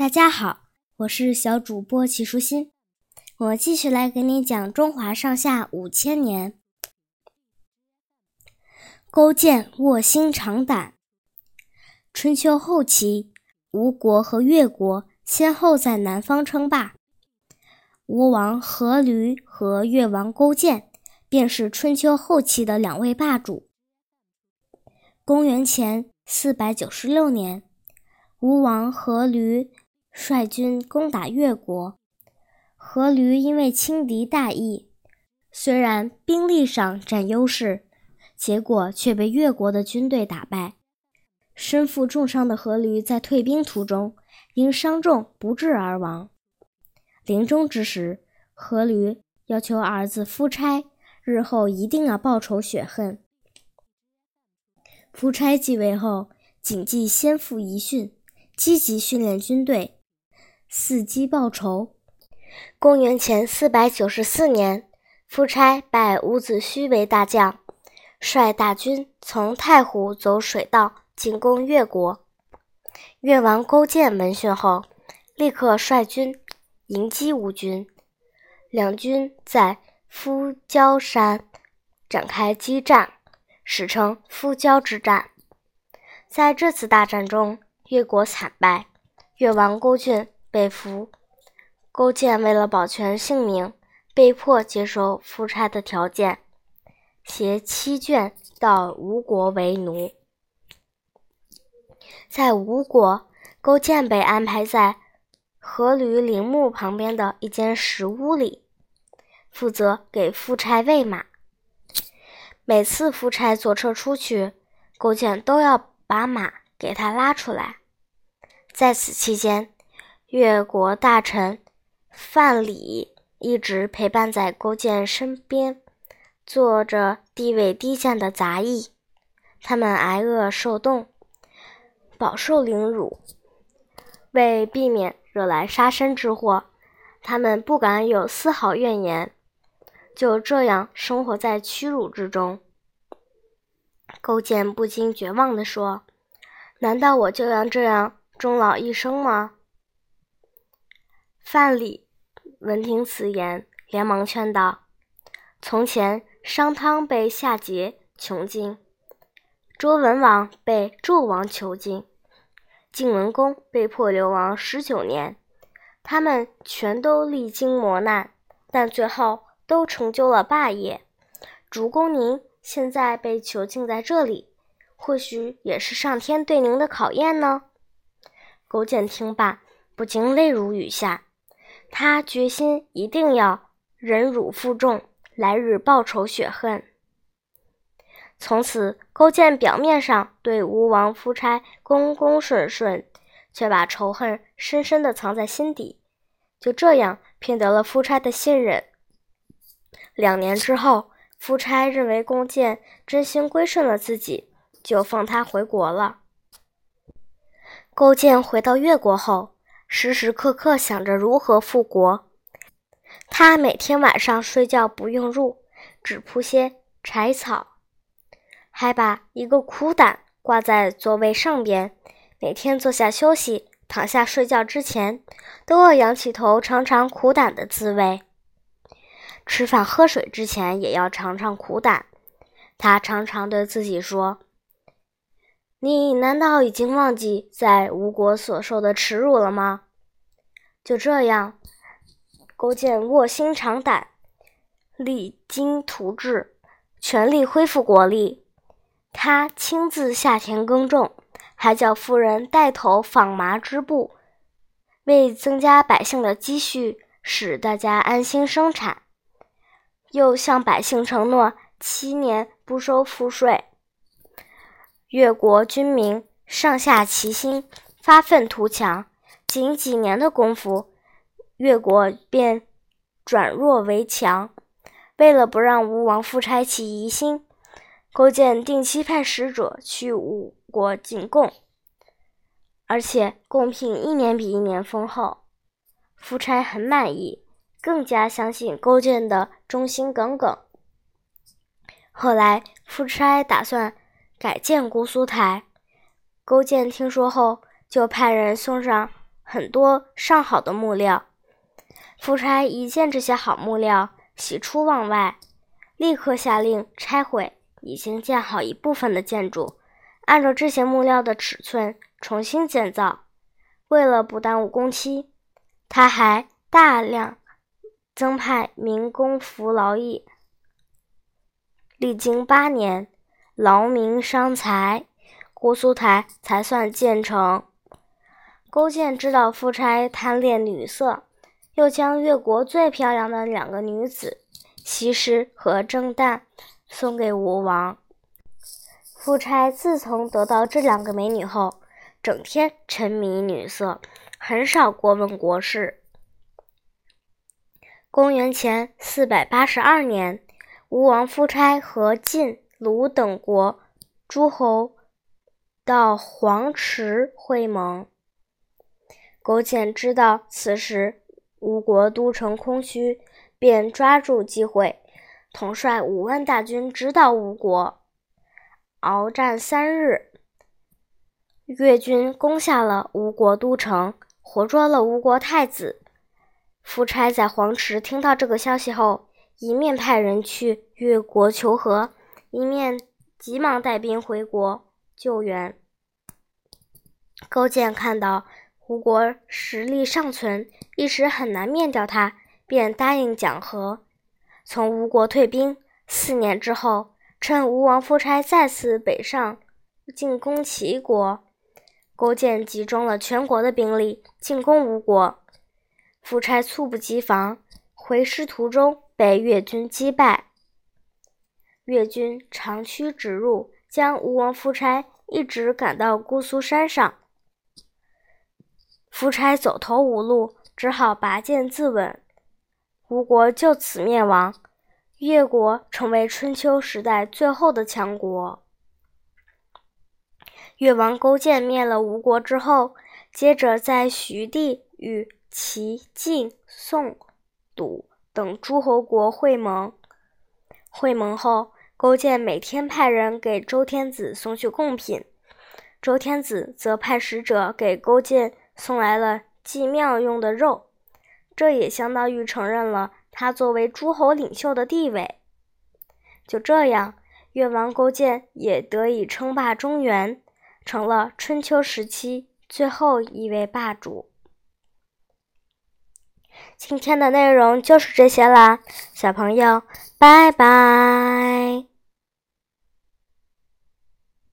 大家好，我是小主播齐舒心，我继续来给你讲中华上下五千年。勾践卧薪尝胆。春秋后期，吴国和越国先后在南方称霸，吴王阖闾和越王勾践便是春秋后期的两位霸主。公元前四百九十六年，吴王阖闾率军攻打越国，阖闾因为轻敌大意，虽然兵力上占优势。结果却被越国的军队打败，身负重伤的阖闾在退兵途中因伤重不治而亡。临终之时，阖闾要求儿子夫差日后一定要报仇雪恨。夫差继位后，谨记先父遗训，积极训练军队，伺机报仇。公元前四百九十四年，夫差拜伍子胥为大将。率大军从太湖走水道进攻越国，越王勾践闻讯后，立刻率军迎击吴军，两军在夫交山展开激战，史称夫交之战。在这次大战中，越国惨败，越王勾践被俘。勾践为了保全性命，被迫接受夫差的条件。携妻眷到吴国为奴，在吴国，勾践被安排在阖闾陵墓旁边的一间石屋里，负责给夫差喂马。每次夫差坐车出去，勾践都要把马给他拉出来。在此期间，越国大臣范蠡一直陪伴在勾践身边。做着地位低贱的杂役，他们挨饿受冻，饱受凌辱。为避免惹来杀身之祸，他们不敢有丝毫怨言，就这样生活在屈辱之中。勾践不禁绝望地说：“难道我就要这样终老一生吗？”范蠡闻听此言，连忙劝道：“从前。”商汤被夏桀囚禁，周文王被纣王囚禁，晋文公被迫流亡十九年，他们全都历经磨难，但最后都成就了霸业。主公您现在被囚禁在这里，或许也是上天对您的考验呢。勾践听罢，不禁泪如雨下，他决心一定要忍辱负重。来日报仇雪恨。从此，勾践表面上对吴王夫差恭恭顺顺，却把仇恨深深地藏在心底。就这样，骗得了夫差的信任。两年之后，夫差认为勾践真心归顺了自己，就放他回国了。勾践回到越国后，时时刻刻想着如何复国。他每天晚上睡觉不用褥，只铺些柴草，还把一个苦胆挂在座位上边。每天坐下休息、躺下睡觉之前，都要仰起头尝尝苦胆的滋味。吃饭喝水之前也要尝尝苦胆。他常常对自己说：“你难道已经忘记在吴国所受的耻辱了吗？”就这样。勾践卧薪尝胆，励精图治，全力恢复国力。他亲自下田耕种，还叫夫人带头纺麻织布，为增加百姓的积蓄，使大家安心生产。又向百姓承诺七年不收赋税。越国军民上下齐心，发愤图强，仅几年的功夫。越国便转弱为强。为了不让吴王夫差起疑心，勾践定期派使者去吴国进贡，而且贡品一年比一年丰厚。夫差很满意，更加相信勾践的忠心耿耿。后来，夫差打算改建姑苏台，勾践听说后，就派人送上。很多上好的木料。夫差一见这些好木料，喜出望外，立刻下令拆毁已经建好一部分的建筑，按照这些木料的尺寸重新建造。为了不耽误工期，他还大量增派民工服劳役。历经八年，劳民伤财，姑苏台才算建成。勾践知道夫差贪恋女色，又将越国最漂亮的两个女子西施和郑旦送给吴王。夫差自从得到这两个美女后，整天沉迷女色，很少过问国事。公元前四百八十二年。吴王夫差和晋、鲁等国诸侯到黄池会盟。勾践知道此时吴国都城空虚，便抓住机会，统帅五万大军直捣吴国。鏖战三日，越军攻下了吴国都城，活捉了吴国太子。夫差在黄池听到这个消息后。一面派人去越国求和，一面急忙带兵回国救援。勾践看到吴国实力尚存，一时很难灭掉他，便答应讲和，从吴国退兵。四年之后，趁吴王夫差再次北上进攻齐国，勾践集中了全国的兵力进攻吴国。夫差猝不及防，回师途中。被越军击败，越军长驱直入，将吴王夫差一直赶到姑苏山上。夫差走投无路，只好拔剑自刎。吴国就此灭亡，越国成为春秋时代最后的强国。越王勾践灭了吴国之后，接着在徐地与齐、晋、宋、鲁。等诸侯国会盟，会盟后，勾践每天派人给周天子送去贡品，周天子则派使者给勾践送来了祭庙用的肉，这也相当于承认了他作为诸侯领袖的地位。就这样，越王勾践也得以称霸中原，成了春秋时期最后一位霸主。今天的内容就是这些啦，小朋友，拜拜。